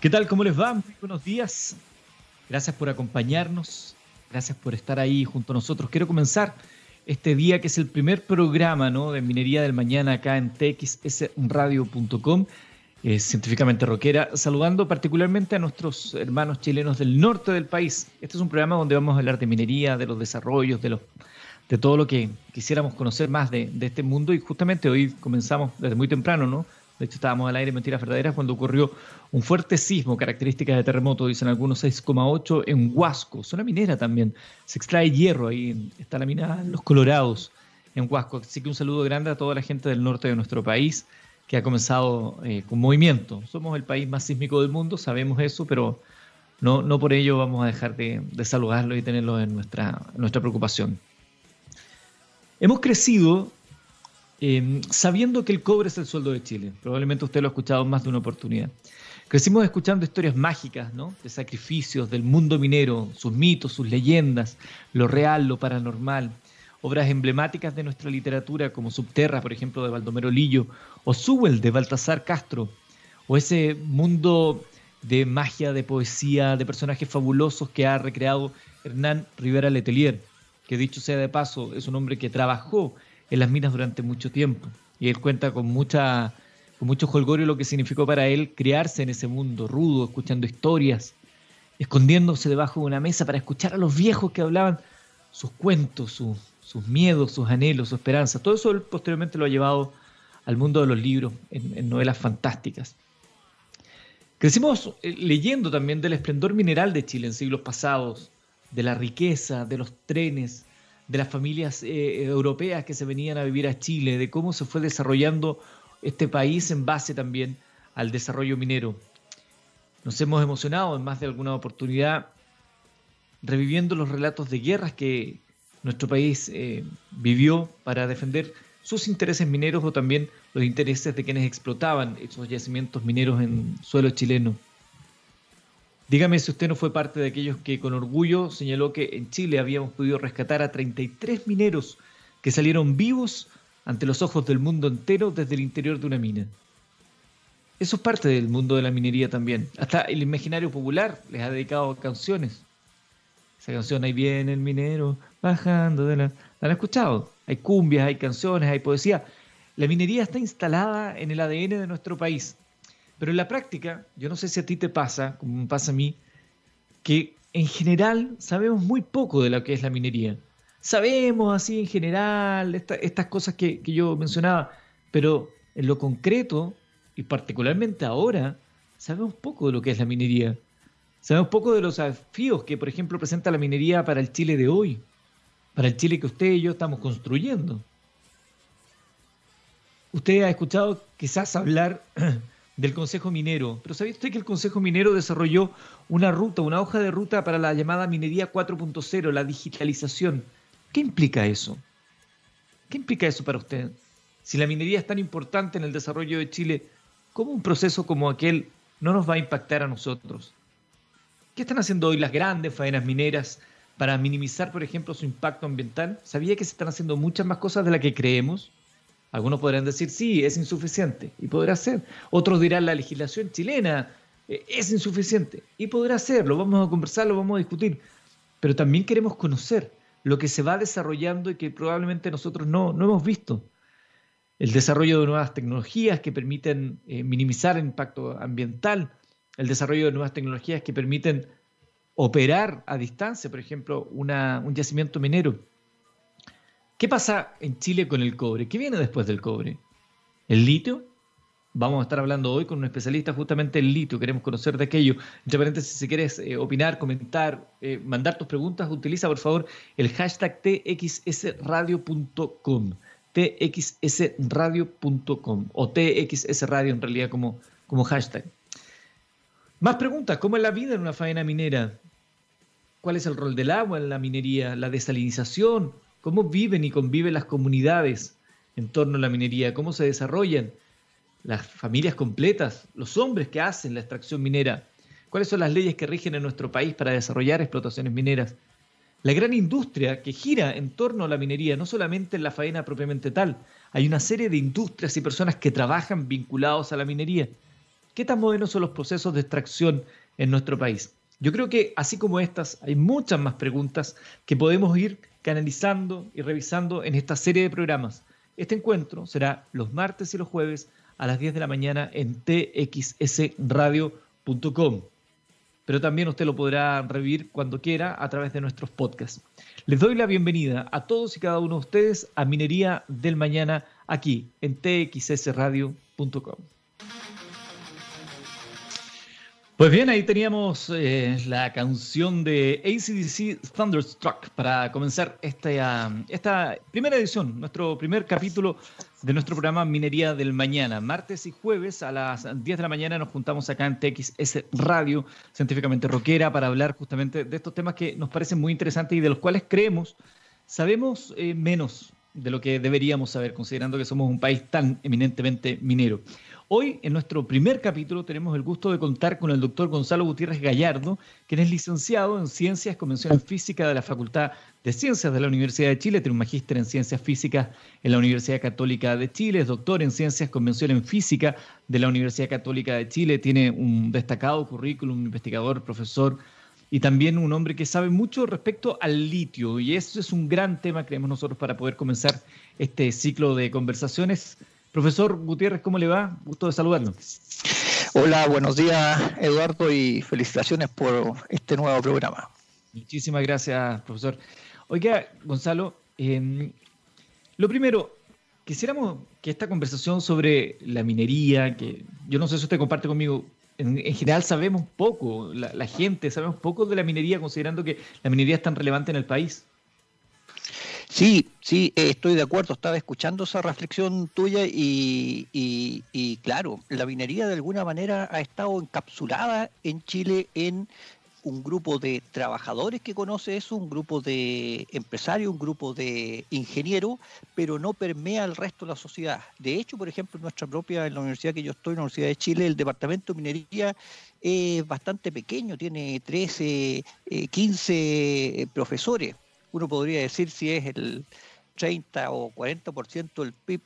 ¿Qué tal? ¿Cómo les va? Muy buenos días. Gracias por acompañarnos. Gracias por estar ahí junto a nosotros. Quiero comenzar este día que es el primer programa ¿no? de Minería del Mañana acá en txsradio.com, eh, científicamente rockera, saludando particularmente a nuestros hermanos chilenos del norte del país. Este es un programa donde vamos a hablar de minería, de los desarrollos, de, los, de todo lo que quisiéramos conocer más de, de este mundo y justamente hoy comenzamos desde muy temprano, ¿no? De hecho, estábamos al aire Mentiras Verdaderas cuando ocurrió un fuerte sismo, características de terremoto, dicen algunos 6,8 en Huasco, zona minera también. Se extrae hierro ahí, está la mina Los Colorados en Huasco. Así que un saludo grande a toda la gente del norte de nuestro país que ha comenzado eh, con movimiento. Somos el país más sísmico del mundo, sabemos eso, pero no, no por ello vamos a dejar de, de y tenerlo en nuestra, nuestra preocupación. Hemos crecido eh, sabiendo que el cobre es el sueldo de Chile. Probablemente usted lo ha escuchado más de una oportunidad. Crecimos escuchando historias mágicas, ¿no? De sacrificios del mundo minero, sus mitos, sus leyendas, lo real, lo paranormal. Obras emblemáticas de nuestra literatura como Subterra, por ejemplo, de Baldomero Lillo, o Sewell de Baltasar Castro, o ese mundo de magia, de poesía, de personajes fabulosos que ha recreado Hernán Rivera Letelier, que dicho sea de paso, es un hombre que trabajó en las minas durante mucho tiempo. Y él cuenta con mucha con mucho jolgorio lo que significó para él criarse en ese mundo rudo, escuchando historias, escondiéndose debajo de una mesa para escuchar a los viejos que hablaban sus cuentos, sus miedos, sus anhelos, su esperanza. Todo eso posteriormente lo ha llevado al mundo de los libros, en, en novelas fantásticas. Crecimos eh, leyendo también del esplendor mineral de Chile en siglos pasados, de la riqueza, de los trenes, de las familias eh, europeas que se venían a vivir a Chile, de cómo se fue desarrollando este país en base también al desarrollo minero. Nos hemos emocionado en más de alguna oportunidad reviviendo los relatos de guerras que nuestro país eh, vivió para defender sus intereses mineros o también los intereses de quienes explotaban esos yacimientos mineros en suelo chileno. Dígame si usted no fue parte de aquellos que con orgullo señaló que en Chile habíamos podido rescatar a 33 mineros que salieron vivos ante los ojos del mundo entero desde el interior de una mina. Eso es parte del mundo de la minería también. Hasta el imaginario popular les ha dedicado canciones. Esa canción, ahí viene el minero bajando de la... ¿La han escuchado? Hay cumbias, hay canciones, hay poesía. La minería está instalada en el ADN de nuestro país. Pero en la práctica, yo no sé si a ti te pasa, como me pasa a mí, que en general sabemos muy poco de lo que es la minería. Sabemos así en general estas cosas que, que yo mencionaba, pero en lo concreto, y particularmente ahora, sabemos poco de lo que es la minería. Sabemos poco de los desafíos que, por ejemplo, presenta la minería para el Chile de hoy, para el Chile que usted y yo estamos construyendo. Usted ha escuchado quizás hablar del Consejo Minero. Pero ¿sabía usted que el Consejo Minero desarrolló una ruta, una hoja de ruta para la llamada minería 4.0, la digitalización? ¿Qué implica eso? ¿Qué implica eso para usted? Si la minería es tan importante en el desarrollo de Chile, ¿cómo un proceso como aquel no nos va a impactar a nosotros? ¿Qué están haciendo hoy las grandes faenas mineras para minimizar, por ejemplo, su impacto ambiental? ¿Sabía que se están haciendo muchas más cosas de las que creemos? Algunos podrán decir, sí, es insuficiente, y podrá ser. Otros dirán, la legislación chilena eh, es insuficiente, y podrá ser, lo vamos a conversar, lo vamos a discutir. Pero también queremos conocer lo que se va desarrollando y que probablemente nosotros no, no hemos visto. El desarrollo de nuevas tecnologías que permiten eh, minimizar el impacto ambiental, el desarrollo de nuevas tecnologías que permiten operar a distancia, por ejemplo, una, un yacimiento minero ¿Qué pasa en Chile con el cobre? ¿Qué viene después del cobre? ¿El litio? Vamos a estar hablando hoy con un especialista justamente en litio. Queremos conocer de aquello. Entre paréntesis, si quieres eh, opinar, comentar, eh, mandar tus preguntas, utiliza por favor el hashtag txsradio.com. txsradio.com o txsradio en realidad como, como hashtag. Más preguntas. ¿Cómo es la vida en una faena minera? ¿Cuál es el rol del agua en la minería? ¿La desalinización? Cómo viven y conviven las comunidades en torno a la minería, cómo se desarrollan las familias completas, los hombres que hacen la extracción minera, cuáles son las leyes que rigen en nuestro país para desarrollar explotaciones mineras. La gran industria que gira en torno a la minería, no solamente en la faena propiamente tal, hay una serie de industrias y personas que trabajan vinculados a la minería. ¿Qué tan modernos son los procesos de extracción en nuestro país? Yo creo que así como estas, hay muchas más preguntas que podemos ir canalizando y revisando en esta serie de programas. Este encuentro será los martes y los jueves a las 10 de la mañana en txsradio.com. Pero también usted lo podrá revivir cuando quiera a través de nuestros podcasts. Les doy la bienvenida a todos y cada uno de ustedes a Minería del Mañana aquí en txsradio.com. Pues bien, ahí teníamos eh, la canción de ACDC Thunderstruck para comenzar esta, esta primera edición, nuestro primer capítulo de nuestro programa Minería del Mañana. Martes y jueves a las 10 de la mañana nos juntamos acá en TXS Radio, científicamente rockera, para hablar justamente de estos temas que nos parecen muy interesantes y de los cuales creemos sabemos eh, menos de lo que deberíamos saber, considerando que somos un país tan eminentemente minero. Hoy, en nuestro primer capítulo, tenemos el gusto de contar con el doctor Gonzalo Gutiérrez Gallardo, quien es licenciado en Ciencias, Convención en Física de la Facultad de Ciencias de la Universidad de Chile, tiene un magíster en Ciencias Físicas en la Universidad Católica de Chile, es doctor en Ciencias, Convención en Física de la Universidad Católica de Chile, tiene un destacado currículum, investigador, profesor y también un hombre que sabe mucho respecto al litio. Y eso es un gran tema, creemos nosotros, para poder comenzar este ciclo de conversaciones. Profesor Gutiérrez, ¿cómo le va? Gusto de saludarlo. Hola, buenos días Eduardo y felicitaciones por este nuevo programa. Muchísimas gracias, profesor. Oiga, Gonzalo, em, lo primero, quisiéramos que esta conversación sobre la minería, que yo no sé si usted comparte conmigo, en, general sabemos poco, la, la, gente sabemos poco de la minería, considerando que la minería es tan relevante en el país. Sí, sí, eh, estoy de acuerdo. Estaba escuchando esa reflexión tuya y, y, claro, la minería de alguna manera ha estado encapsulada en Chile en un grupo de trabajadores que conoce eso, un grupo de empresarios, un grupo de ingenieros, pero no permea al resto de la sociedad. De hecho, por ejemplo, en nuestra propia, en la universidad que yo estoy, en la Universidad de Chile, el departamento de minería es bastante pequeño, tiene 13, 15 eh, profesores uno podría decir si es el 30 o 40% del PIB,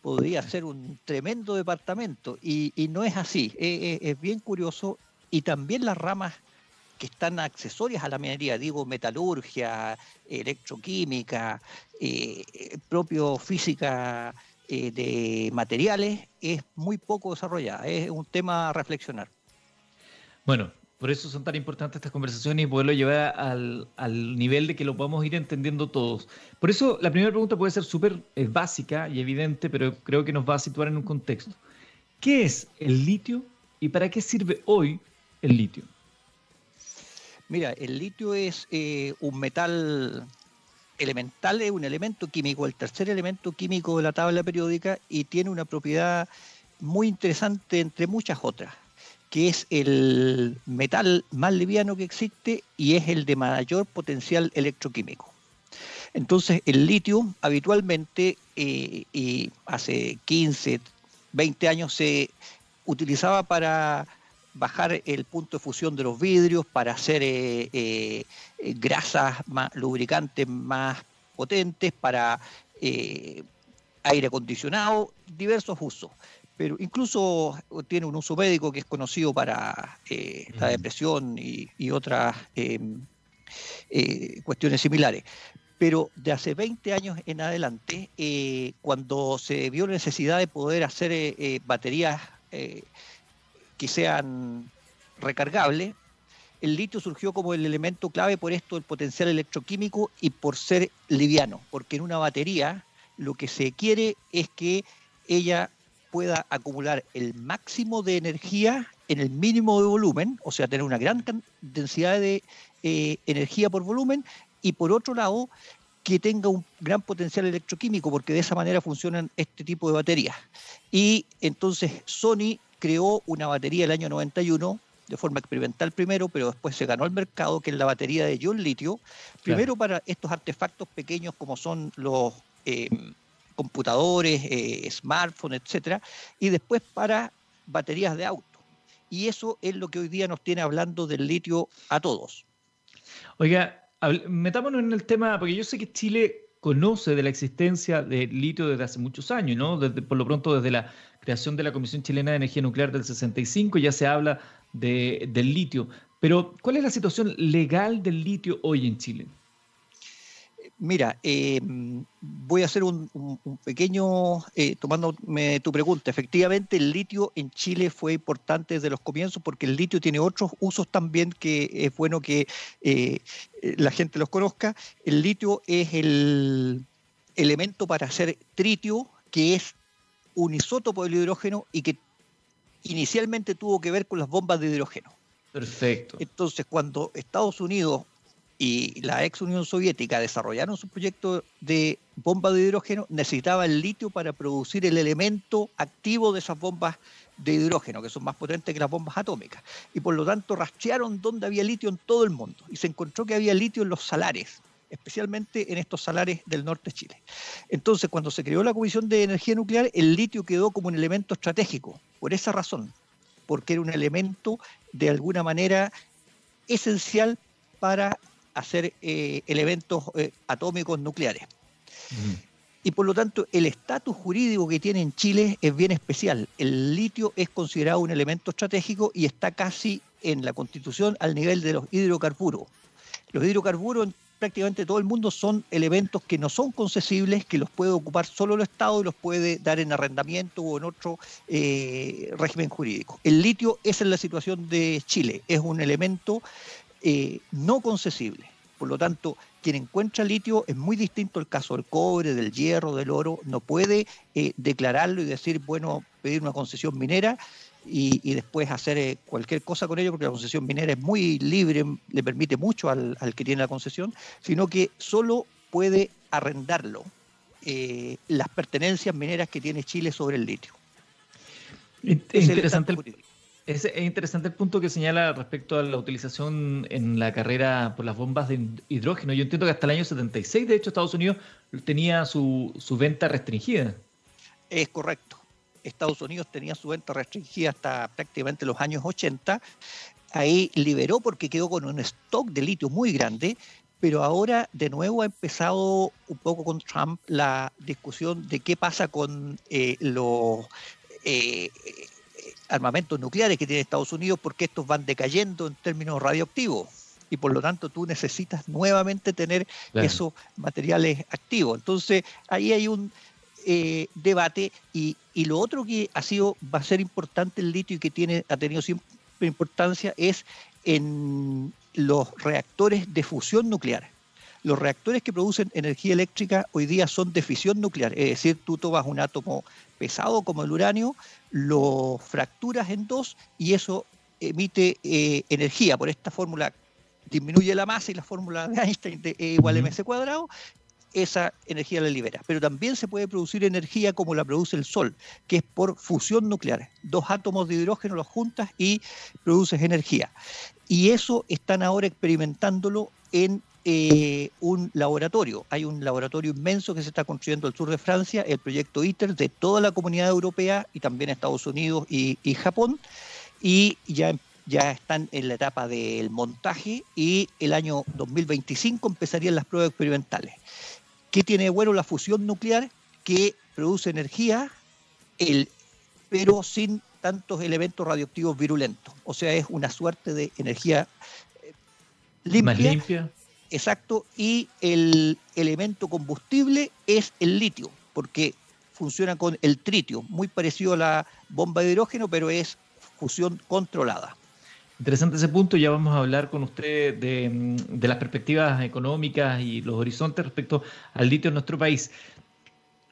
podría ser un tremendo departamento. Y, no es así, es, bien curioso. Y también las ramas que están accesorias a la minería, digo metalurgia, electroquímica, eh, propio física eh, de materiales, es muy poco desarrollada, es un tema a reflexionar. Bueno, por eso son tan importantes estas conversaciones y poderlo llevar al, nivel de que lo podamos ir entendiendo todos. Por eso la primera pregunta puede ser súper eh, básica y evidente, pero creo que nos va a situar en un contexto. ¿Qué es el litio y para qué sirve hoy el litio? Mira, el litio es eh, un metal elemental, es un elemento químico, el tercer elemento químico de la tabla periódica y tiene una propiedad muy interesante entre muchas otras que es el metal más liviano que existe y es el de mayor potencial electroquímico. Entonces, el litio habitualmente, eh, y hace 15, 20 años, se utilizaba para bajar el punto de fusión de los vidrios, para hacer eh, eh, grasas más, lubricantes más potentes, para aire acondicionado, diversos usos pero incluso tiene un uso médico que es conocido para eh, la depresión y, otras em, eh, cuestiones similares. Pero de hace 20 años en adelante, eh, cuando se vio la necesidad de poder hacer baterías que sean recargables, el litio surgió como el elemento clave por esto del potencial electroquímico y por ser liviano, porque en una batería lo que se quiere es que ella pueda acumular el máximo de energía en el mínimo de volumen, o sea, tener una gran densidad de eh, energía por volumen, y por otro lado, que tenga un gran potencial electroquímico, porque de esa manera funcionan este tipo de baterías. Y entonces Sony creó una batería el año 91 de forma experimental primero, pero después se ganó el mercado, que es la batería de ion litio, primero para estos artefactos pequeños como son los eh, computadores, eh, smartphones, etcétera, y después para baterías de auto. Y eso es lo que hoy día nos tiene hablando del litio a todos. Oiga, metámonos en el tema, porque yo sé que Chile conoce de la existencia de litio desde hace muchos años, ¿no? por lo pronto, desde la creación de la Comisión Chilena de Energía Nuclear del 65 ya se habla del litio. Pero, ¿cuál es la situación legal del litio hoy en Chile? Mira, eh, voy a hacer un, pequeño, eh, tomándome tu pregunta. Efectivamente, el litio en Chile fue importante desde los comienzos porque el litio tiene otros usos también que es bueno que eh, la gente los conozca. El litio es el elemento para hacer tritio, que es un isótopo del hidrógeno y que inicialmente tuvo que ver con las bombas de hidrógeno. Perfecto. Entonces, cuando Estados Unidos y la ex Unión Soviética desarrollaron su proyecto de bomba de hidrógeno, necesitaba el litio para producir el elemento activo de esas bombas de hidrógeno, que son más potentes que las bombas atómicas. Y por lo tanto rastrearon dónde había litio en todo el mundo. Y se encontró que había litio en los salares, especialmente en estos salares del norte de Chile. Entonces, cuando se creó la Comisión de Energía Nuclear, el litio quedó como un elemento estratégico, por esa razón, porque era un elemento de alguna manera esencial para hacer eh, elementos eh, atómicos nucleares. Y por lo tanto, el estatus jurídico que tiene en Chile es bien especial. El litio es considerado un elemento estratégico y está casi en la constitución al nivel de los hidrocarburos. Los hidrocarburos en prácticamente todo el mundo son elementos que no son concesibles, que los puede ocupar solo el Estado y los puede dar en arrendamiento o en otro eh, régimen jurídico. El litio es en la situación de Chile, es un elemento eh, no concesible. Por lo tanto, quien encuentra litio es muy distinto al caso del cobre, del hierro, del oro. No puede eh, declararlo y decir, bueno, pedir una concesión minera y, después hacer eh, cualquier cosa con ello, porque la concesión minera es muy libre, le permite mucho al, que tiene la concesión, sino que solo puede arrendarlo las pertenencias mineras que tiene Chile sobre el litio. Es interesante el, es, interesante el punto que señala respecto a la utilización en la carrera por las bombas de hidrógeno. Yo entiendo que hasta el año 76, de hecho, Estados Unidos tenía su, venta restringida. Es correcto. Estados Unidos tenía su venta restringida hasta prácticamente los años 80. Ahí liberó porque quedó con un stock de litio muy grande, pero ahora de nuevo ha empezado un poco con Trump la discusión de qué pasa con eh, los eh, armamentos nucleares que tiene Estados Unidos porque estos van decayendo en términos radioactivos y por lo tanto tú necesitas nuevamente tener esos materiales activos. Entonces ahí hay un eh, debate y, lo otro que ha sido va a ser importante el litio y que tiene ha tenido siempre importancia es en los reactores de fusión nuclear. Los reactores que producen energía eléctrica hoy día son de fisión nuclear, es decir, tú tomas un átomo pesado como el uranio, lo fracturas en dos y eso emite eh, energía. Por esta fórmula disminuye la masa y la fórmula de Einstein de E igual a mc cuadrado, esa energía la libera. Pero también se puede producir energía como la produce el Sol, que es por fusión nuclear. Dos átomos de hidrógeno los juntas y produces energía. Y eso están ahora experimentándolo en eh, un laboratorio. Hay un laboratorio inmenso que se está construyendo al sur de Francia, el proyecto ITER de toda la comunidad europea y también Estados Unidos y, Japón. Y ya, ya están en la etapa del montaje y el año 2025 empezarían las pruebas experimentales. ¿Qué tiene bueno la fusión nuclear? Que produce energía, el, pero sin tantos elementos radioactivos virulentos. O sea, es una suerte de energía eh, Más limpia exacto, y el elemento combustible es el litio, porque funciona con el tritio, muy parecido a la bomba de hidrógeno, pero es fusión controlada. Interesante ese punto, ya vamos a hablar con usted de, las perspectivas económicas y los horizontes respecto al litio en nuestro país.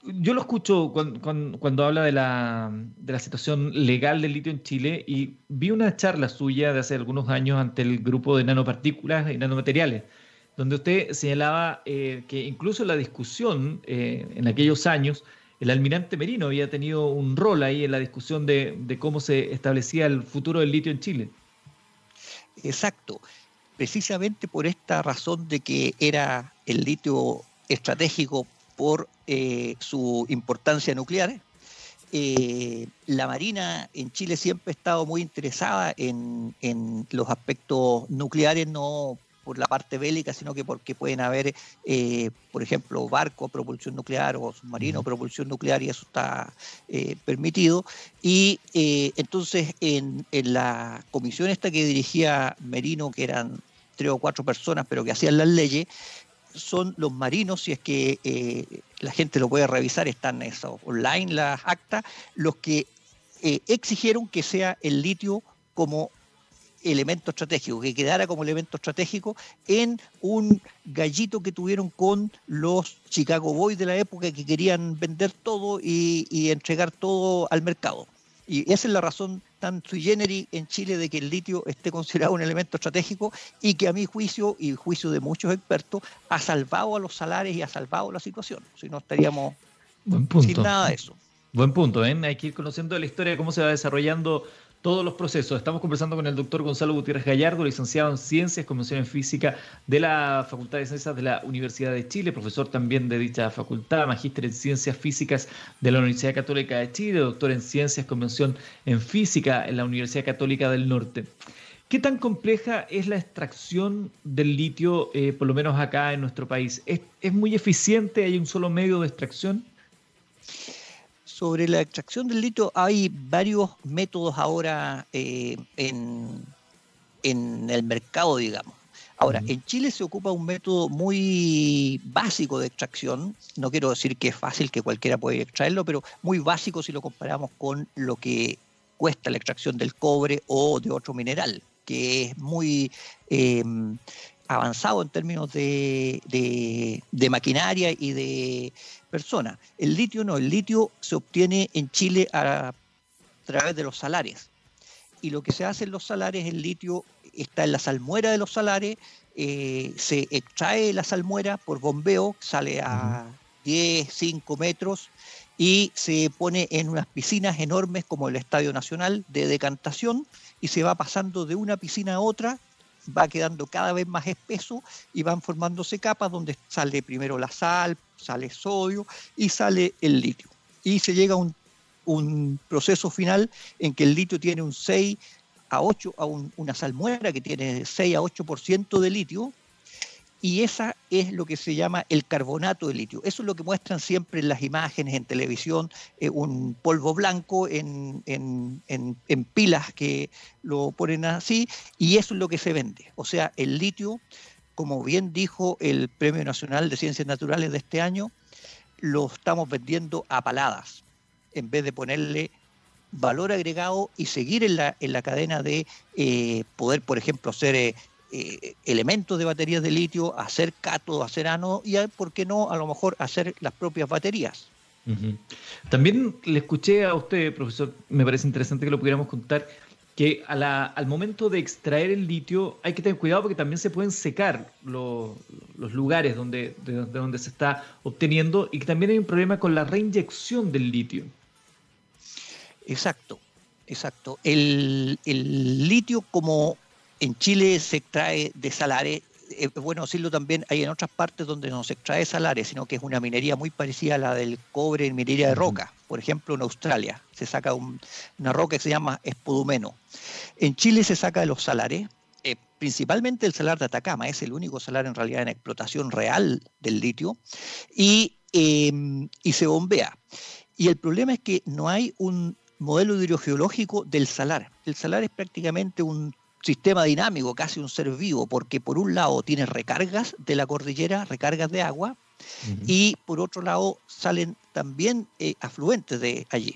Yo lo escucho cuando, habla de la, de la, situación legal del litio en Chile y vi una charla suya de hace algunos años ante el grupo de nanopartículas y nanomateriales donde usted señalaba eh, que incluso la discusión eh, en aquellos años, el almirante Merino había tenido un rol ahí en la discusión de, cómo se establecía el futuro del litio en Chile. Exacto, precisamente por esta razón de que era el litio estratégico por eh, su importancia nuclear, la Marina en Chile siempre ha estado muy interesada en, en, los aspectos nucleares, no por la parte bélica, sino que porque pueden haber, eh, por ejemplo, barcos a propulsión nuclear o submarinos a propulsión nuclear y eso está eh, permitido. Y eh, entonces en, en, la comisión esta que dirigía Merino, que eran tres o cuatro personas, pero que hacían las leyes, son los marinos, si es que la gente lo puede revisar, están eso, online las actas, los que exigieron que sea el litio como elemento estratégico, que quedara como elemento estratégico en un gallito que tuvieron con los Chicago Boys de la época que querían vender todo y, entregar todo al mercado. Y esa es la razón tan sui generis en Chile de que el litio esté considerado un elemento estratégico y que a mi juicio y juicio de muchos expertos ha salvado a los salares y ha salvado la situación. Si no estaríamos sin nada de eso. Buen punto, ¿eh? hay que ir conociendo la historia de cómo se va desarrollando todos los procesos. Estamos conversando con el doctor Gonzalo Gutiérrez Gallardo, licenciado en Ciencias, Convención en Física de la Facultad de Ciencias de la Universidad de Chile, profesor también de dicha facultad, magíster en Ciencias Físicas de la Universidad Católica de Chile, doctor en Ciencias, Convención en Física en la Universidad Católica del Norte. ¿Qué tan compleja es la extracción del litio, eh, por lo menos acá en nuestro país? ¿Es, ¿Es muy eficiente? ¿Hay un solo medio de extracción? Sobre la extracción del litio hay varios métodos ahora eh, en, el mercado, digamos. Ahora, en Chile se ocupa un método muy básico de extracción. No quiero decir que es fácil, que cualquiera puede extraerlo, pero muy básico si lo comparamos con lo que cuesta la extracción del cobre o de otro mineral, que es muy eh, avanzado en términos de, maquinaria y de personas. El litio no, el litio se obtiene en Chile a, través de los salares. Y lo que se hace en los salares, el litio está en la salmuera de los salares, eh, se extrae la salmuera por bombeo, sale a 10, 5 metros y se pone en unas piscinas enormes como el Estadio Nacional de decantación y se va pasando de una piscina a otra va quedando cada vez más espeso y van formándose capas donde sale primero la sal, sale sodio y sale el litio. Y se llega a un, proceso final en que el litio tiene un 6 a 8, a una salmuera que tiene 6 a 8% de litio, y esa es lo que se llama el carbonato de litio. Eso es lo que muestran siempre en las imágenes, en televisión, eh, un polvo blanco en, pilas que lo ponen así, y eso es lo que se vende. O sea, el litio, como bien dijo el Premio Nacional de Ciencias Naturales de este año, lo estamos vendiendo a paladas, en vez de ponerle valor agregado y seguir en la, en la cadena de eh, poder, por ejemplo, hacer eh, eh, elementos de baterías de litio, hacer cátodo, hacer ánodo y, ¿por qué no, a lo mejor hacer las propias baterías? También le escuché a usted, profesor, me parece interesante que lo pudiéramos contar, que al momento de extraer el litio hay que tener cuidado porque también se pueden secar los lugares donde, de, donde se está obteniendo y que también hay un problema con la reinyección del litio. Exacto, exacto. El, el litio como en Chile se extrae de salares, es bueno decirlo también, hay en otras partes donde no se extrae salares, sino que es una minería muy parecida a la del cobre en minería de roca. Por ejemplo, en Australia se saca una roca que se llama espodumeno. En Chile se saca de los salares, eh, principalmente el salar de Atacama, es el único salar en realidad en explotación real del litio, y, em, y se bombea. Y el problema es que no hay un modelo hidrogeológico del salar. El salar es prácticamente un sistema dinámico, casi un ser vivo, porque por un lado tiene recargas de la cordillera, recargas de agua, y por otro lado salen también eh, afluentes de allí.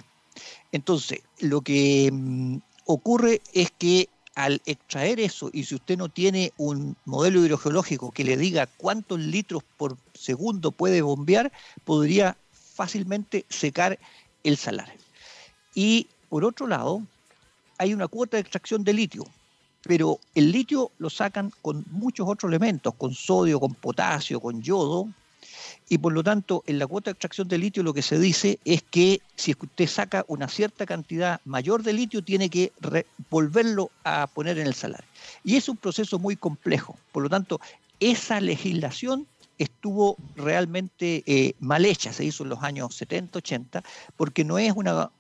Entonces, lo que mm, ocurre es que al extraer eso, y si usted no tiene un modelo hidrogeológico que le diga cuántos litros por segundo puede bombear, podría fácilmente secar el salar. Y por otro lado, hay una cuota de extracción de litio, pero el litio lo sacan con muchos otros elementos, con sodio, con potasio, con yodo, y por lo tanto en la cuota de extracción de litio lo que se dice es que si usted saca una cierta cantidad mayor de litio tiene que volverlo a poner en el salar. Y es un proceso muy complejo, por lo tanto esa legislación estuvo realmente eh, mal hecha, se hizo en los años 70, 80, porque no es una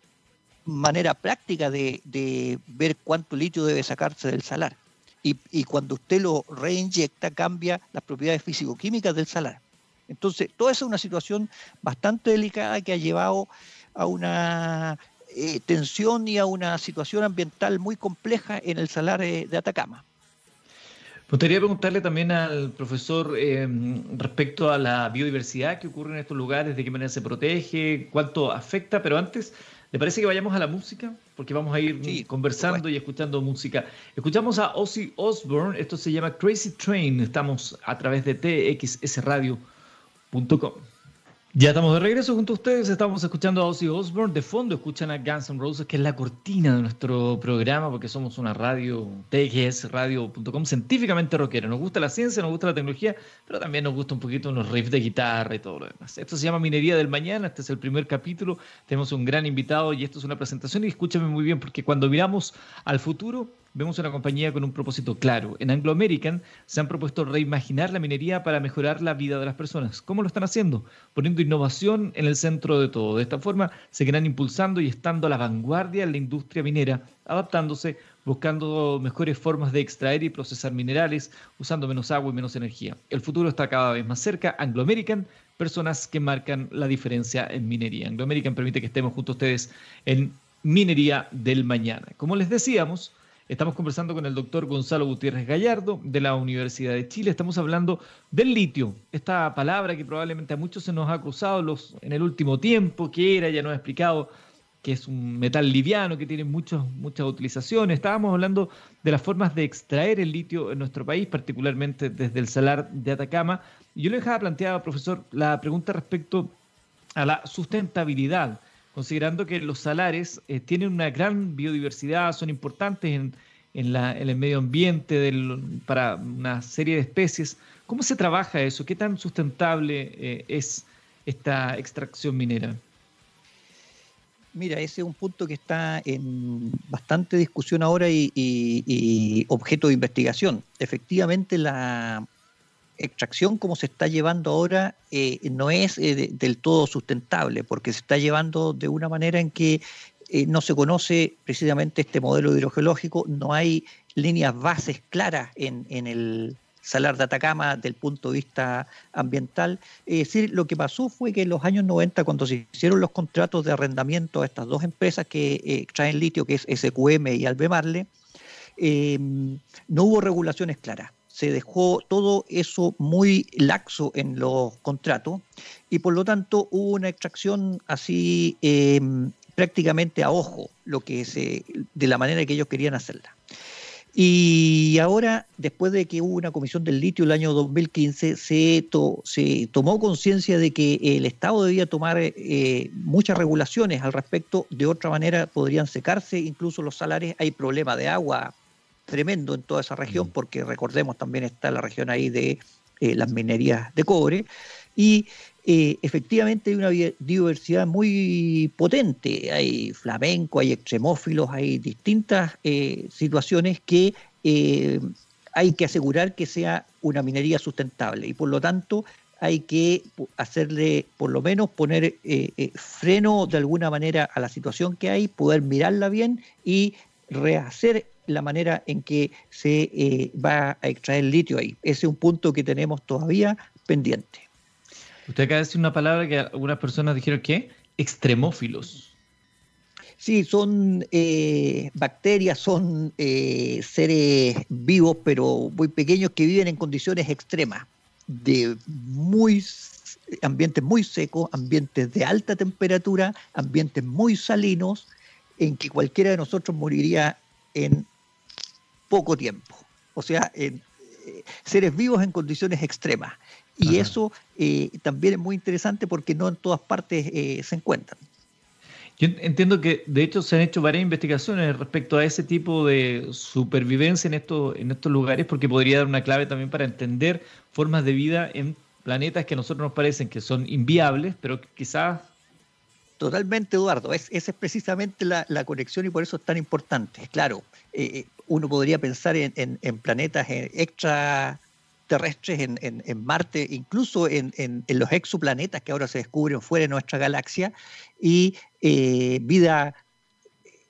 manera práctica de, ver cuánto litio debe sacarse del salar. y, cuando usted lo reinyecta cambia las propiedades físico-químicas del salar. Entonces, toda esa es una situación bastante delicada que ha llevado a una eh, tensión y a una situación ambiental muy compleja en el salar de Atacama. Me gustaría preguntarle también al profesor eh, respecto a la biodiversidad que ocurre en estos lugares, de qué manera se protege, cuánto afecta, pero antes, ¿le parece que vayamos a la música? Porque vamos a ir conversando y escuchando música. Escuchamos a Ozzy Osbourne, esto se llama Crazy Train, estamos a través de txsradio.com. Ya estamos de regreso junto a ustedes, estamos escuchando a Ozzy Osbourne, de fondo escuchan a Guns N' Roses, que es la cortina de nuestro programa, porque somos una radio, txsradio.com, científicamente rockera. Nos gusta la ciencia, nos gusta la tecnología, pero también nos gusta un poquito unos riffs de guitarra y todo lo demás. Esto se llama Minería del Mañana, este es el primer capítulo, tenemos un gran invitado y esto es una presentación. Y escúchame muy bien, porque cuando miramos al futuro, vemos una compañía con un propósito claro. En Anglo American se han propuesto reimaginar la minería para mejorar la vida de las personas. ¿Cómo lo están haciendo? Poniendo innovación en el centro de todo. De esta forma, seguirán impulsando y estando a la vanguardia en la industria minera, adaptándose, buscando mejores formas de extraer y procesar minerales, usando menos agua y menos energía. El futuro está cada vez más cerca. Anglo American, personas que marcan la diferencia en minería. Anglo American permite que estemos junto a ustedes en minería del mañana. Como les decíamos, Estamos conversando con el doctor Gonzalo Gutiérrez Gallardo de la Universidad de Chile. Estamos hablando del litio, esta palabra que probablemente a muchos se nos ha cruzado en el último tiempo, que era, ya nos ha explicado que es un metal liviano que tiene muchos, muchas utilizaciones. Estábamos hablando de las formas de extraer el litio en nuestro país, particularmente desde el salar de Atacama. Yo le dejaba planteada, profesor, la pregunta respecto a la sustentabilidad considerando que los salares eh, tienen una gran biodiversidad, son importantes en, el medio ambiente para una serie de especies. ¿Cómo se trabaja eso? ¿Qué tan sustentable eh, es esta extracción minera? Mira, ese es un punto que está en bastante discusión ahora y objeto de investigación. Efectivamente, la, extracción como se está llevando ahora eh, no es eh, del todo sustentable, porque se está llevando de una manera en que eh, no se conoce precisamente este modelo hidrogeológico, no hay líneas bases claras en, el salar de Atacama del punto de vista ambiental. Es decir, lo que pasó fue que en los años 90, cuando se hicieron los contratos de arrendamiento a estas dos empresas que extraen litio, que es SQM y Albemarle, no hubo regulaciones claras se dejó todo eso muy laxo en los contratos y por lo tanto hubo una extracción así em, prácticamente a ojo, lo que se, de la manera que ellos querían hacerla. Y ahora, después de que hubo una comisión del litio el año 2015, se, se tomó conciencia de que el Estado debía tomar eh, muchas regulaciones al respecto, de otra manera podrían secarse incluso los salares, hay problema de agua tremendo en toda esa región, mm. porque recordemos también está la región ahí de eh, las minerías de cobre, y eh, efectivamente hay una diversidad muy potente, hay flamenco, hay extremófilos, hay distintas eh, situaciones que hay que asegurar que sea una minería sustentable. Y por lo tanto hay que hacerle, por lo menos, poner freno de alguna manera a la situación que hay, poder mirarla bien y rehacer la manera en que se eh, va a extraer litio ahí. Ese es un punto que tenemos todavía pendiente. Usted acaba de decir una palabra que algunas personas dijeron que extremófilos. Sí, son eh, bacterias, son eh, seres vivos, pero muy pequeños que viven en condiciones extremas, de muy ambientes muy secos, ambientes de alta temperatura, ambientes muy salinos, en que cualquiera de nosotros moriría en poco tiempo. O sea, en, eh, seres vivos en condiciones extremas. Y eso eh, también es muy interesante porque no en todas partes eh, se encuentran. Yo entiendo que de hecho se han hecho varias investigaciones respecto a ese tipo de supervivencia en estos, en estos lugares porque podría dar una clave también para entender formas de vida en planetas que a nosotros nos parecen que son inviables, pero quizás Totalmente, Eduardo. Es, esa es precisamente la, conexión y por eso es tan importante. Claro, eh, uno podría pensar en, planetas extraterrestres, en, en, Marte, incluso en, los exoplanetas que ahora se descubren fuera de nuestra galaxia, y eh, vida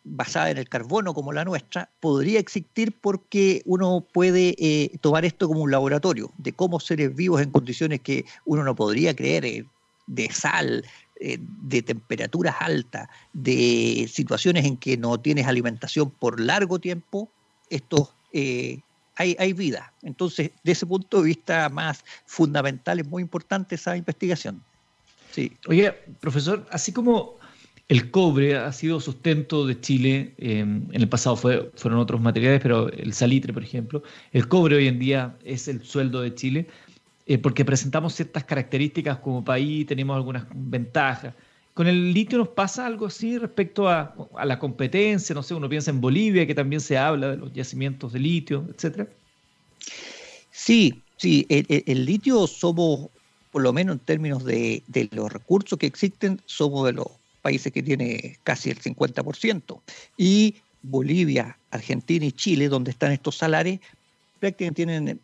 basada en el carbono como la nuestra, podría existir porque uno puede eh, tomar esto como un laboratorio de cómo seres vivos en condiciones que uno no podría creer, eh, de sal, eh, de temperaturas altas, de situaciones en que no tienes alimentación por largo tiempo, esto hay, hay vida. Entonces, de ese punto de vista más fundamental, es muy importante esa investigación. Sí. Oye, profesor, así como el cobre ha sido sustento de Chile, em, en el pasado fue, fueron otros materiales, pero el salitre, por ejemplo, el cobre hoy en día es el sueldo de Chile, eh, porque presentamos ciertas características como país, tenemos algunas ventajas. ¿Con el litio nos pasa algo así respecto a, la competencia? No sé, uno piensa en Bolivia, que también se habla de los yacimientos de litio, etcétera. Sí, sí, el, litio somos, por lo menos en términos de, de los recursos que existen, somos de los países que tiene casi el 50%. Y Bolivia, Argentina y Chile, donde están estos salarios, prácticamente tienen,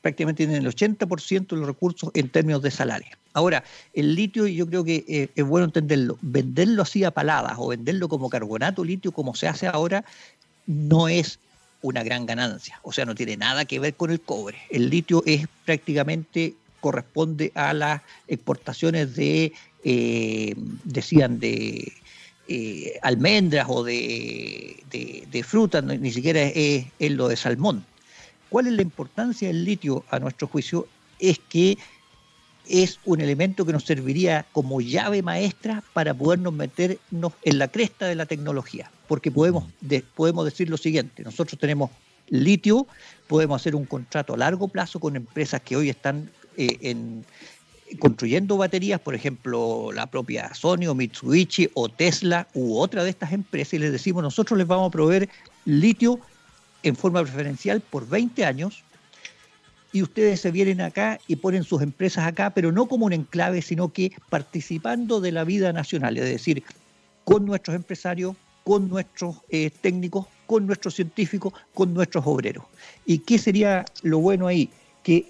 prácticamente tienen el 80% de los recursos en términos de salario. Ahora, el litio yo creo que eh, es bueno entenderlo. Venderlo así a paladas o venderlo como carbonato litio como se hace ahora no es una gran ganancia. O sea, no tiene nada que ver con el cobre. El litio es prácticamente corresponde a las exportaciones de eh, decían de eh, almendras o de, de, frutas, ni siquiera es, lo de salmón. ¿Cuál es la importancia del litio a nuestro juicio? Es que es un elemento que nos serviría como llave maestra para podernos meternos en la cresta de la tecnología, porque podemos, podemos decir lo siguiente, nosotros tenemos litio, podemos hacer un contrato a largo plazo con empresas que hoy están eh, en, construyendo baterías, por ejemplo, la propia Sony o Mitsubishi o Tesla u otra de estas empresas y les decimos, nosotros les vamos a proveer litio en forma preferencial por 20 años y ustedes se vienen acá y ponen sus empresas acá, pero no como un enclave, sino que participando de la vida nacional, es decir, con nuestros empresarios, con nuestros eh, técnicos, con nuestros científicos, con nuestros obreros. ¿Y qué sería lo bueno ahí? Que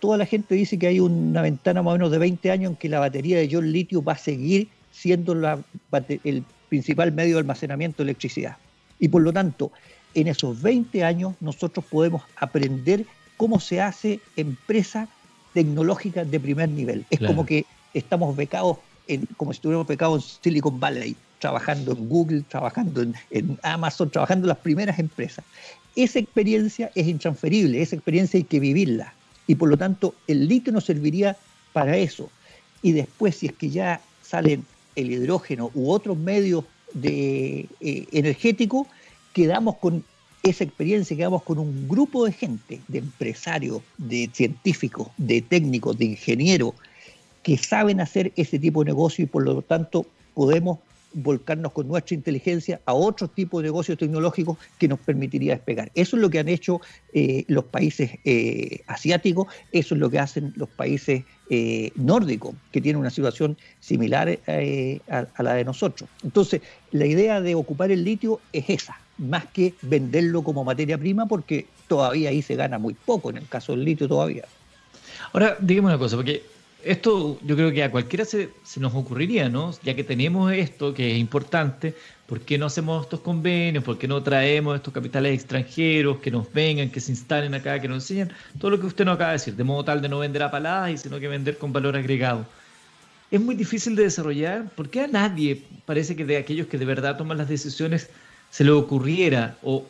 toda la gente dice que hay una ventana más o menos de 20 años en que la batería de ion litio va a seguir siendo el principal medio de almacenamiento de electricidad. Y por lo tanto, en esos 20 años nosotros podemos aprender cómo se hace empresa tecnológica de primer nivel. Es como que estamos becados, en, como si estuviéramos becados en Silicon Valley, trabajando en Google, trabajando en, en Amazon, trabajando en las primeras empresas. Esa experiencia es intransferible, esa experiencia hay que vivirla y por lo tanto el litio nos serviría para eso. Y después, si es que ya salen el hidrógeno u otros medios de, eh, energéticos, quedamos con esa experiencia, quedamos con un grupo de gente, de empresarios, de científicos, de técnicos, de ingenieros, que saben hacer ese tipo de negocio y por lo tanto podemos volcarnos con nuestra inteligencia a otro tipo de negocios tecnológicos que nos permitiría despegar. Eso es lo que han hecho eh, los países eh, asiáticos, eso es lo que hacen los países eh, nórdicos, que tienen una situación similar a, la de nosotros. Entonces, la idea de ocupar el litio es esa, más que venderlo como materia prima, porque todavía ahí se gana muy poco, en el caso del litio todavía. Ahora, dígame una cosa, porque esto yo creo que a cualquiera se, nos ocurriría, ¿no? Ya que tenemos esto, que es importante, ¿por qué no hacemos estos convenios? ¿Por qué no traemos estos capitales extranjeros que nos vengan, que se instalen acá, que nos enseñen? Todo lo que usted nos acaba de decir, de modo tal de no vender a paladas sino que vender con valor agregado. Es muy difícil de desarrollar. ¿Por qué a nadie parece que de aquellos que de verdad toman las decisiones se le ocurriera? ¿O,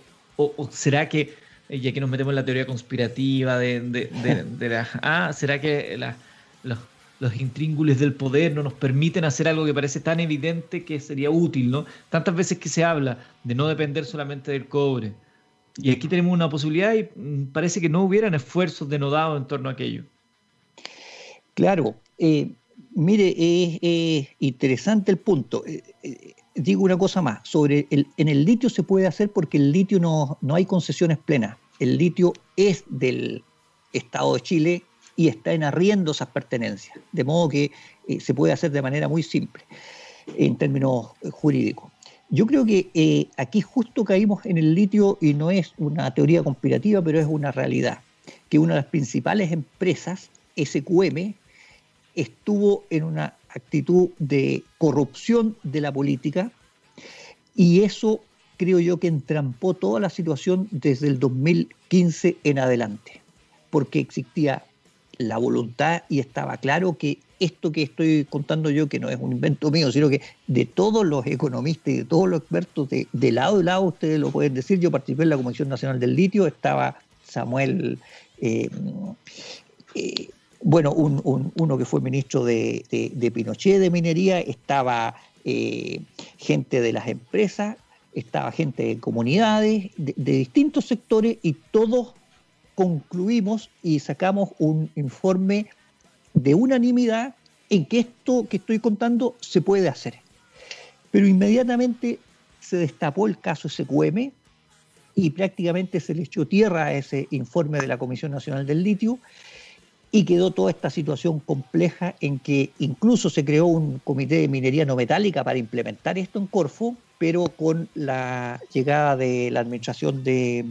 será que, eh, ya que nos metemos en la teoría conspirativa de, de la... Ah, ¿será que la los, los intríngules del poder no nos permiten hacer algo que parece tan evidente que sería útil, ¿no? Tantas veces que se habla de no depender solamente del cobre. Y aquí tenemos una posibilidad y mm, parece que no hubieran esfuerzos denodados en torno a aquello. Claro, eh, mire, es interesante el punto. Digo una cosa más, sobre el, en el litio se puede hacer porque el litio no, no hay concesiones plenas. El litio es del Estado de Chile, y está en arriendo esas pertenencias, de modo que eh, se puede hacer de manera muy simple en términos eh, jurídicos. Yo creo que eh, aquí justo caímos en el litio y no es una teoría conspirativa, pero es una realidad, que una de las principales empresas, SQM, estuvo en una actitud de corrupción de la política Y eso creo yo que entrampó toda la situación desde el 2015 en adelante, porque existía la voluntad y estaba claro que esto que estoy contando yo, que no es un invento mío, sino que de todos los economistas y de todos los expertos de, lado y lado, ustedes lo pueden decir, yo participé en la Comisión Nacional del Litio, estaba Samuel, eh, eh, bueno, uno que fue ministro de, Pinochet de Minería, estaba eh, gente de las empresas, estaba gente de comunidades, de, distintos sectores y todos concluimos y sacamos un informe de unanimidad en que esto que estoy contando se puede hacer. Pero inmediatamente se destapó el caso SQM y prácticamente se le echó tierra a ese informe de la Comisión Nacional del Litio y quedó toda esta situación compleja en que incluso se creó un comité de minería no metálica para implementar esto en Corfo, pero con la llegada de la administración de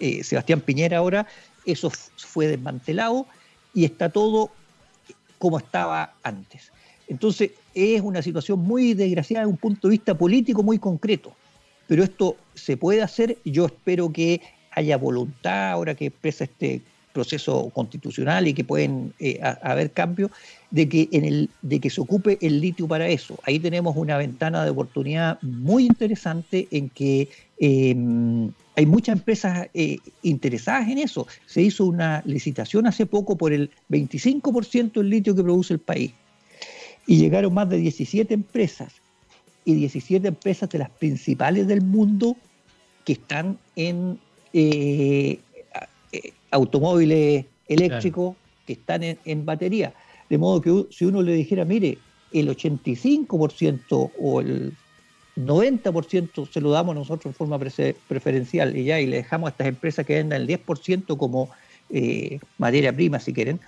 eh, Sebastián Piñera ahora, eso fue desmantelado y está todo como estaba antes. Entonces, es una situación muy desgraciada desde un punto de vista político muy concreto, pero esto se puede hacer. Yo espero que haya voluntad ahora que empieza este proceso constitucional y que pueden eh, haber cambios de que en el de que se ocupe el litio para eso. Ahí tenemos una ventana de oportunidad muy interesante en que em, hay muchas empresas eh, interesadas en eso. Se hizo una licitación hace poco por el 25% del litio que produce el país. Y llegaron más de 17 empresas. Y 17 empresas de las principales del mundo que están en eh, eh, automóviles eléctricos, que están en batería. De modo que si uno le dijera, mire, el 85% o el 90% se lo damos nosotros en forma preferencial y ya, y le dejamos a estas empresas que vendan el 10% como eh, materia prima, si quieren,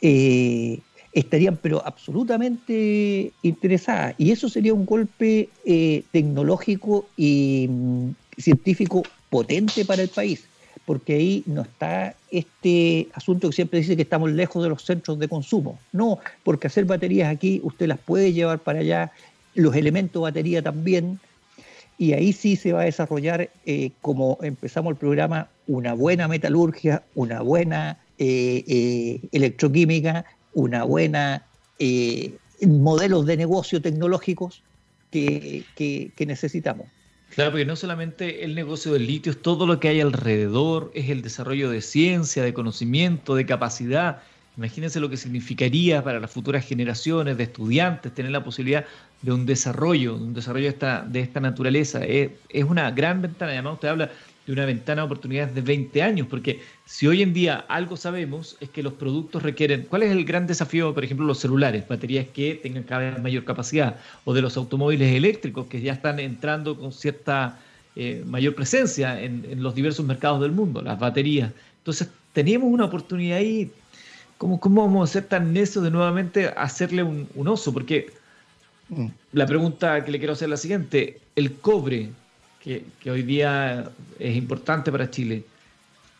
eh, estarían pero absolutamente interesadas. Y eso sería un golpe eh, tecnológico y mm, científico potente para el país, porque ahí no está este asunto que siempre dice que estamos lejos de los centros de consumo. No, porque hacer baterías aquí usted las puede llevar para allá los elementos batería también, y ahí sí se va a desarrollar, eh, como empezamos el programa, una buena metalurgia, una buena eh, eh, electroquímica, una buena modelos de negocio tecnológicos que, que necesitamos. Claro, porque no solamente el negocio del litio, es todo lo que hay alrededor, es el desarrollo de ciencia, de conocimiento, de capacidad. Imagínense lo que significaría para las futuras generaciones de estudiantes tener la posibilidad de un desarrollo, de un desarrollo de esta, de esta naturaleza. Es, una gran ventana, además usted habla de una ventana de oportunidades de 20 años, porque si hoy en día algo sabemos es que los productos requieren, ¿cuál es el gran desafío, por ejemplo, los celulares, baterías que tengan cada vez mayor capacidad, o de los automóviles eléctricos que ya están entrando con cierta eh, mayor presencia en, los diversos mercados del mundo, las baterías. Entonces, tenemos una oportunidad ahí, ¿cómo, cómo vamos a ser tan necios de nuevamente hacerle un, un oso? Porque Mm. La pregunta que le quiero hacer es la siguiente. El cobre, que, hoy día es importante para Chile,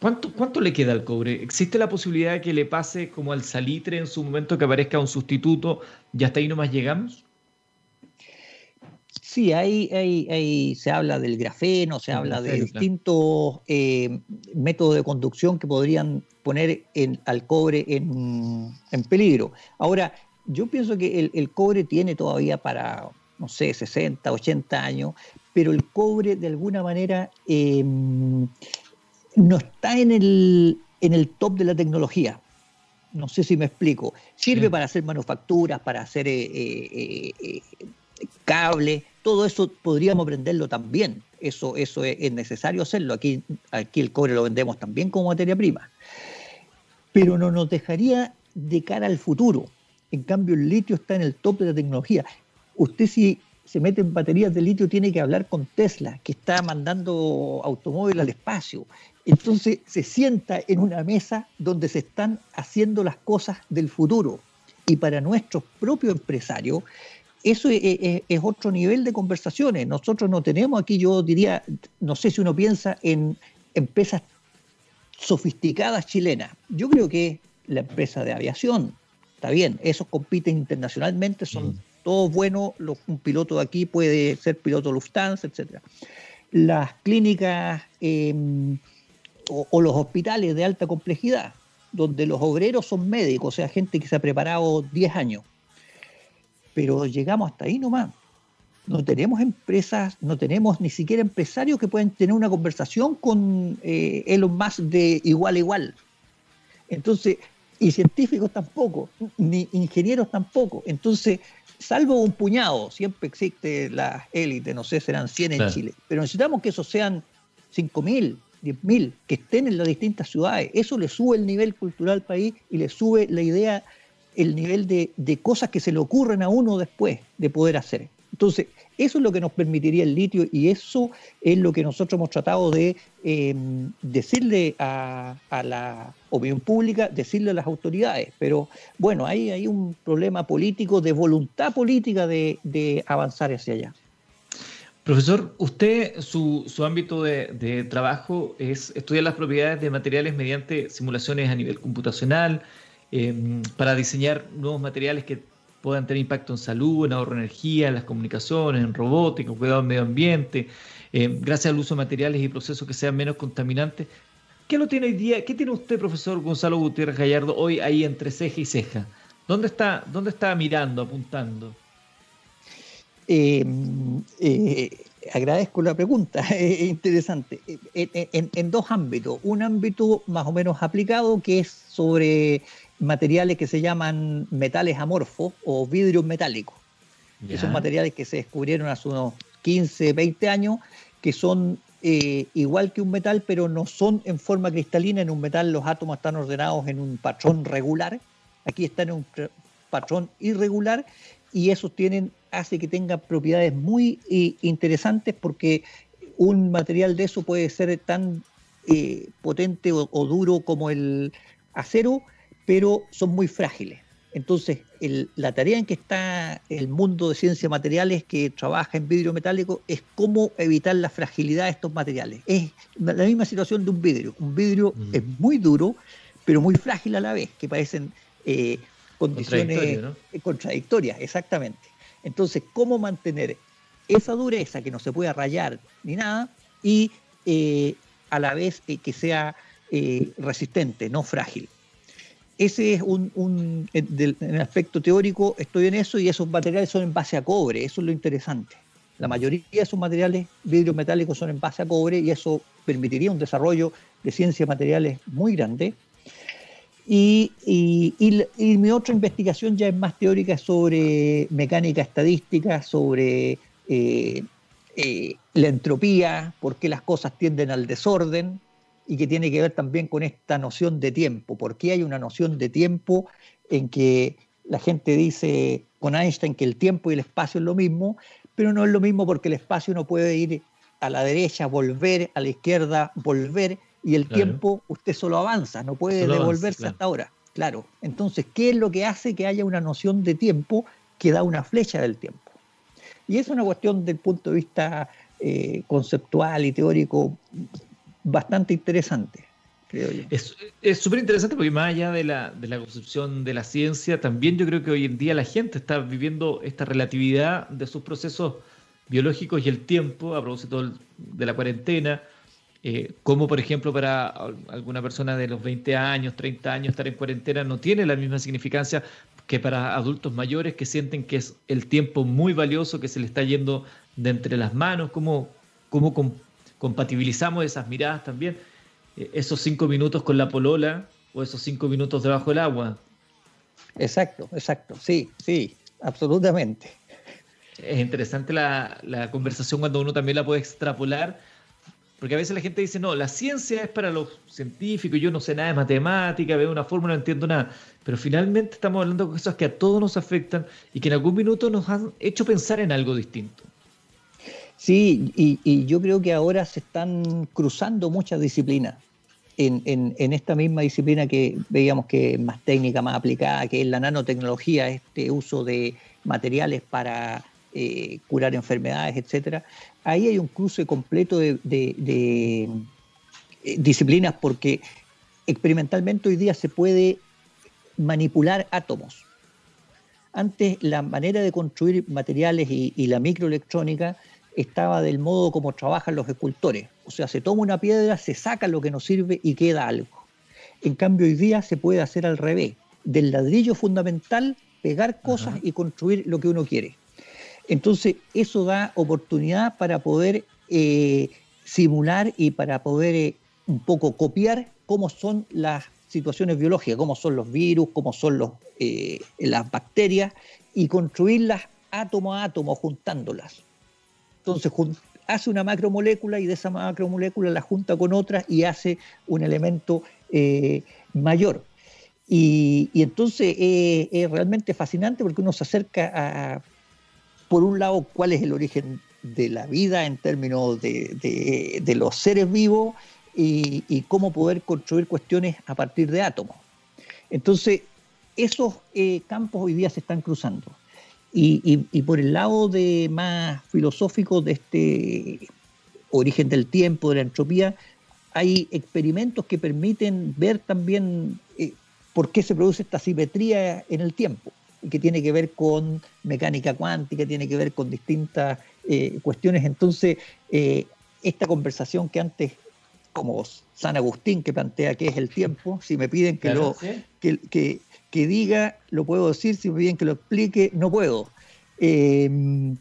¿cuánto, ¿cuánto le queda al cobre? ¿Existe la posibilidad de que le pase como al salitre en su momento que aparezca un sustituto y hasta ahí nomás llegamos? Sí, ahí, ahí, se habla del grafeno, se habla de distintos eh, métodos de conducción que podrían poner al cobre en, en, peligro. Ahora, yo pienso que el, cobre tiene todavía para, no sé, 60, 80 años, pero el cobre de alguna manera em, no está en el, en el top de la tecnología. No sé si me explico. Sirve para hacer manufacturas, para hacer eh, eh, eh, cable, todo eso podríamos aprenderlo también. Eso, eso es, es, necesario hacerlo. Aquí, aquí el cobre lo vendemos también como materia prima. Pero no nos dejaría de cara al futuro. En cambio, el litio está en el top de la tecnología. Usted si se mete en baterías de litio tiene que hablar con Tesla, que está mandando automóviles al espacio. Entonces se sienta en una mesa donde se están haciendo las cosas del futuro. Y para nuestros propios empresarios, eso es, otro nivel de conversaciones. Nosotros no tenemos aquí, yo diría, no sé si uno piensa en empresas sofisticadas chilenas. Yo creo que la empresa de aviación, está bien, esos compiten internacionalmente, son, mm. Todo bueno, un piloto de aquí puede ser piloto Lufthansa, etc. Las clínicas em, o, los hospitales de alta complejidad, donde los obreros son médicos, o sea, gente que se ha preparado 10 años. Pero llegamos hasta ahí nomás. No tenemos empresas, no tenemos ni siquiera empresarios que puedan tener una conversación con eh, Elon Musk de igual a igual. Entonces, y científicos tampoco, ni ingenieros tampoco. Entonces, salvo un puñado, siempre existe la élite, no sé, serán 100 en Chile, pero necesitamos que esos sean 5.000, 10.000, que estén en las distintas ciudades. Eso le sube el nivel cultural al país y le sube la idea, el nivel de, de cosas que se le ocurren a uno después de poder hacer. Entonces, eso es lo que nos permitiría el litio y eso es lo que nosotros hemos tratado de em, decirle a, la opinión pública, decirle a las autoridades. Pero bueno, ahí hay un problema político, de voluntad política de, avanzar hacia allá. Profesor, usted, su, ámbito de, de, trabajo es estudiar las propiedades de materiales mediante simulaciones a nivel computacional, em, para diseñar nuevos materiales que puedan tener impacto en salud, en ahorro de energía, en las comunicaciones, en robótica, cuidado del medio ambiente, eh, gracias al uso de materiales y procesos que sean menos contaminantes. ¿Qué lo tiene hoy día? ¿Qué tiene usted, profesor Gonzalo Gutiérrez Gallardo, hoy ahí entre ceja y ceja? ¿Dónde está, dónde está mirando, apuntando? Eh, eh, agradezco la pregunta, es interesante. En, en, dos ámbitos. Un ámbito más o menos aplicado que es sobre materiales que se llaman metales amorfos o vidrios metálicos. que son materiales que se descubrieron hace unos 15, 20 años, que son eh, igual que un metal, pero no son en forma cristalina. En un metal los átomos están ordenados en un patrón regular. Aquí están en un patrón irregular y eso tienen, hace que tengan propiedades muy eh, interesantes porque un material de eso puede ser tan eh, potente o, duro como el acero, pero son muy frágiles. Entonces, la tarea en que está el mundo de ciencias materiales que trabaja en vidrio metálico es cómo evitar la fragilidad de estos materiales. Es la misma situación de un vidrio. Un vidrio es muy duro, pero muy frágil a la vez, que parecen eh, condiciones contradictorias, exactamente. Entonces, ¿cómo mantener esa dureza que no se pueda rayar ni nada y eh, a la vez eh, que sea resistente, no frágil? Ese es un, en el aspecto teórico, estoy en eso y esos materiales son en base a cobre, eso es lo interesante. La mayoría de esos materiales vidrios metálicos son en base a cobre y eso permitiría un desarrollo de ciencias materiales muy grande. Y, mi otra investigación ya es más teórica sobre mecánica estadística, sobre eh, eh, la entropía, por qué las cosas tienden al desorden, y que tiene que ver también con esta noción de tiempo. porque hay una noción de tiempo en que la gente dice con Einstein que el tiempo y el espacio es lo mismo, pero no es lo mismo porque el espacio no puede ir a la derecha, volver, a la izquierda, volver, y el tiempo usted solo avanza, no puede devolverse hasta ahora. Claro. Entonces, ¿qué es lo que hace que haya una noción de tiempo que da una flecha del tiempo? Y es una cuestión del punto de vista eh, conceptual y teórico bastante interesante. Creo yo. Es súper interesante porque más allá de la, de la concepción de la ciencia, también yo creo que hoy en día la gente está viviendo esta relatividad de sus procesos biológicos y el tiempo a propósito de la cuarentena, eh, como por ejemplo para alguna persona de los 20 años, 30 años estar en cuarentena no tiene la misma significancia que para adultos mayores que sienten que es el tiempo muy valioso que se le está yendo de entre las manos, como, como compatibilizamos esas miradas también, eh, esos cinco minutos con la polola o esos cinco minutos debajo del agua. Exacto, exacto, sí, sí, absolutamente. Es interesante la, conversación cuando uno también la puede extrapolar, porque a veces la gente dice, no, la ciencia es para los científicos, yo no sé nada de matemática, veo una fórmula, no entiendo nada, pero finalmente estamos hablando de cosas que a todos nos afectan y que en algún minuto nos han hecho pensar en algo distinto. Sí, y, yo creo que ahora se están cruzando muchas disciplinas. En, esta misma disciplina que veíamos que es más técnica, más aplicada, que es la nanotecnología, este uso de materiales para eh, curar enfermedades, etcétera. Ahí hay un cruce completo de, de eh, disciplinas porque experimentalmente hoy día se puede manipular átomos Antes la manera de construir materiales y, y la microelectrónica estaba del modo como trabajan los escultores. O sea, se toma una piedra, se saca lo que no sirve y queda algo. En cambio, hoy día se puede hacer al revés. Del ladrillo fundamental, pegar cosas y construir lo que uno quiere. Entonces, eso da oportunidad para poder eh, simular y para poder eh, un poco copiar cómo son las situaciones biológicas, cómo son los virus, cómo son los, eh, las bacterias y construirlas átomo a átomo, juntándolas. Entonces hace una macromolécula y de esa macromolécula la junta con otras y hace un elemento eh, mayor. Y, entonces eh, es realmente fascinante porque uno se acerca a, por un lado, cuál es el origen de la vida en términos de, los seres vivos y, cómo poder construir cuestiones a partir de átomos. Entonces, esos eh, campos hoy día se están cruzando. Y, por el lado de más filosófico de este origen del tiempo, de la entropía, hay experimentos que permiten ver también eh, por qué se produce esta simetría en el tiempo, que tiene que ver con mecánica cuántica, tiene que ver con distintas eh, cuestiones. Entonces, eh, esta conversación que antes, como San Agustín que plantea qué es el tiempo, si me piden que lo que, que diga, lo puedo decir, si me piden que lo explique, no puedo. Em,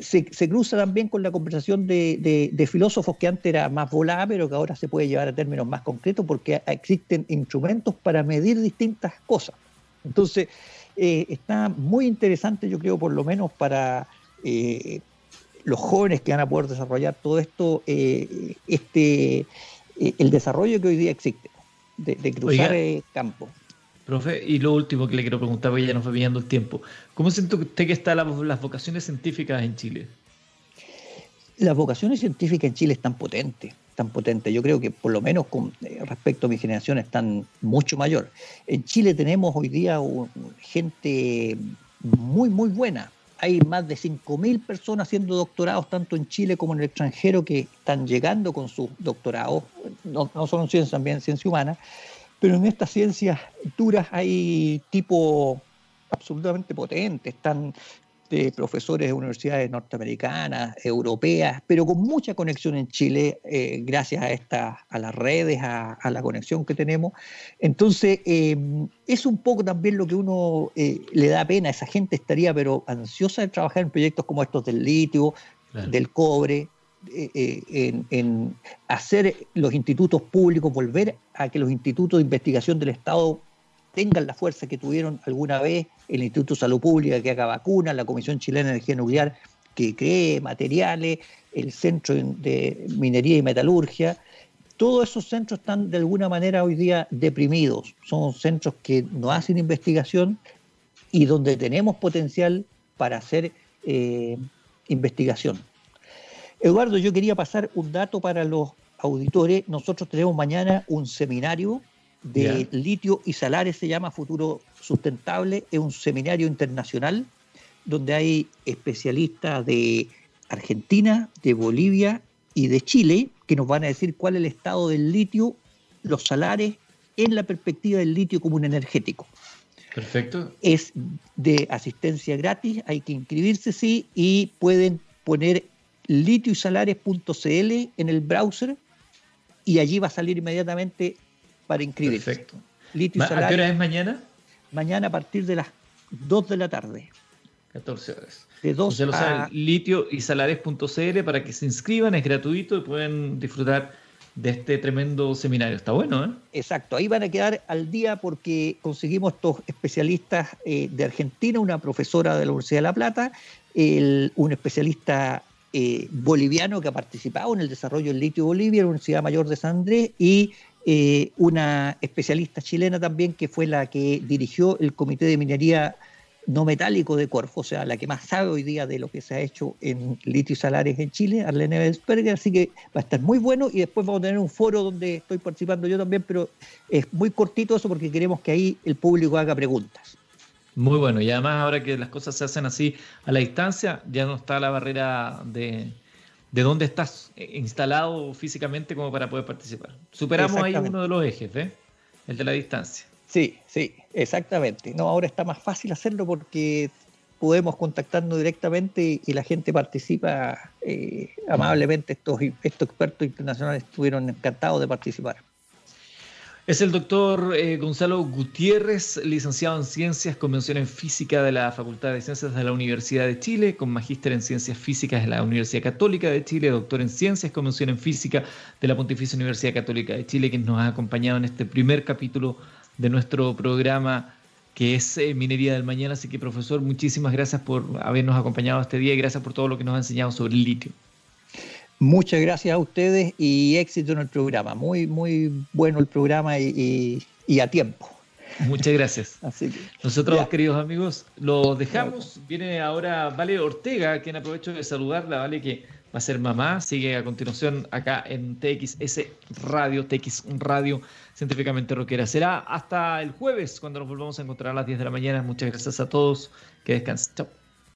se, cruza también con la conversación de, filósofos que antes era más volada, pero que ahora se puede llevar a términos más concretos porque existen instrumentos para medir distintas cosas. Entonces, eh, está muy interesante, yo creo, por lo menos para eh, los jóvenes que van a poder desarrollar todo esto, eh, este, el desarrollo que hoy día existe, de, cruzar campos. Profe, y lo último que le quiero preguntar, porque ya nos va pillando el tiempo. ¿Cómo siente usted que están las, vocaciones científicas en Chile? Las vocaciones científicas en Chile están potentes, tan potentes. Yo creo que por lo menos con eh, respecto a mi generación están mucho mayor. En Chile tenemos hoy día gente muy, muy buena. Hay más de 5.000 personas haciendo doctorados tanto en Chile como en el extranjero que están llegando con sus doctorados, no, solo en ciencia, también en ciencia humana pero en estas ciencias duras hay tipo absolutamente potentes, están de profesores de universidades norteamericanas, europeas, pero con mucha conexión en Chile, eh, gracias a, esta, a las redes, a, la conexión que tenemos. Entonces, eh, es un poco también lo que uno eh, le da pena. Esa gente estaría, pero ansiosa de trabajar en proyectos como estos del litio, del cobre, eh, eh, en, hacer los institutos públicos, volver a que los institutos de investigación del Estado tengan la fuerza que tuvieron alguna vez el Instituto de Salud Pública que haga vacunas, la Comisión Chilena de Energía Nuclear que cree materiales, el Centro de Minería y Metalurgia. Todos esos centros están de alguna manera hoy día deprimidos. Son centros que no hacen investigación y donde tenemos potencial para hacer eh, investigación. Eduardo, yo quería pasar un dato para los auditores. Nosotros tenemos mañana un seminario de litio y salares, se llama Futuro Sustentable. Es un seminario internacional donde hay especialistas de Argentina, de Bolivia y de Chile que nos van a decir cuál es el estado del litio, los salares en la perspectiva del litio como un energético. Perfecto. Es de asistencia gratis, hay que inscribirse, sí, y pueden poner litioisalares.cl en el browser y allí va a salir inmediatamente para inscribirse. Perfecto. ¿A qué hora es mañana? Mañana a partir de las 2 de la tarde. 14 horas. De 2 a... litioisalares.cl para que se inscriban, es gratuito y pueden disfrutar de este tremendo seminario. Está bueno, ¿eh? Exacto, ahí van a quedar al día porque conseguimos estos especialistas eh, de Argentina, una profesora de la Universidad de La Plata, un especialista eh, boliviano que ha participado en el desarrollo del litio Bolivia, la Universidad Mayor de San Andrés, y eh, una especialista chilena también que fue la que dirigió el Comité de Minería No Metálico de Corfo, o sea, la que más sabe hoy día de lo que se ha hecho en litio y salares en Chile, Arlene Belsberger, así que va a estar muy bueno y después vamos a tener un foro donde estoy participando yo también, pero es muy cortito eso porque queremos que ahí el público haga preguntas. Muy bueno, y además ahora que las cosas se hacen así a la distancia, ya no está la barrera de, de dónde estás instalado físicamente como para poder participar. Superamos ahí uno de los ejes, ¿ves? El de la distancia. Sí, sí, exactamente. No, ahora está más fácil hacerlo porque podemos contactarnos directamente y la gente participa eh, amablemente. Estos, estos expertos internacionales estuvieron encantados de participar. Es el doctor eh, Gonzalo Gutiérrez, licenciado en Ciencias, con mención en Física de la Facultad de Ciencias de la Universidad de Chile, con magíster en Ciencias Físicas de la Universidad Católica de Chile, doctor en Ciencias, con mención en Física de la Pontificia Universidad Católica de Chile, quien nos ha acompañado en este primer capítulo de nuestro programa que es eh, Minería del Mañana. Así que, profesor, muchísimas gracias por habernos acompañado este día y gracias por todo lo que nos ha enseñado sobre el litio. Muchas gracias a ustedes y éxito en el programa. Muy, muy bueno el programa y, a tiempo. Muchas gracias. Así Nosotros, queridos amigos, los dejamos. Viene ahora Vale Ortega, quien aprovecho de saludarla, Vale, que va a ser mamá. Sigue a continuación acá en TXS Radio, TX Radio, científicamente rockera. Será hasta el jueves cuando nos volvamos a encontrar a las 10 de la mañana. Muchas gracias a todos. Que descansen. Chao.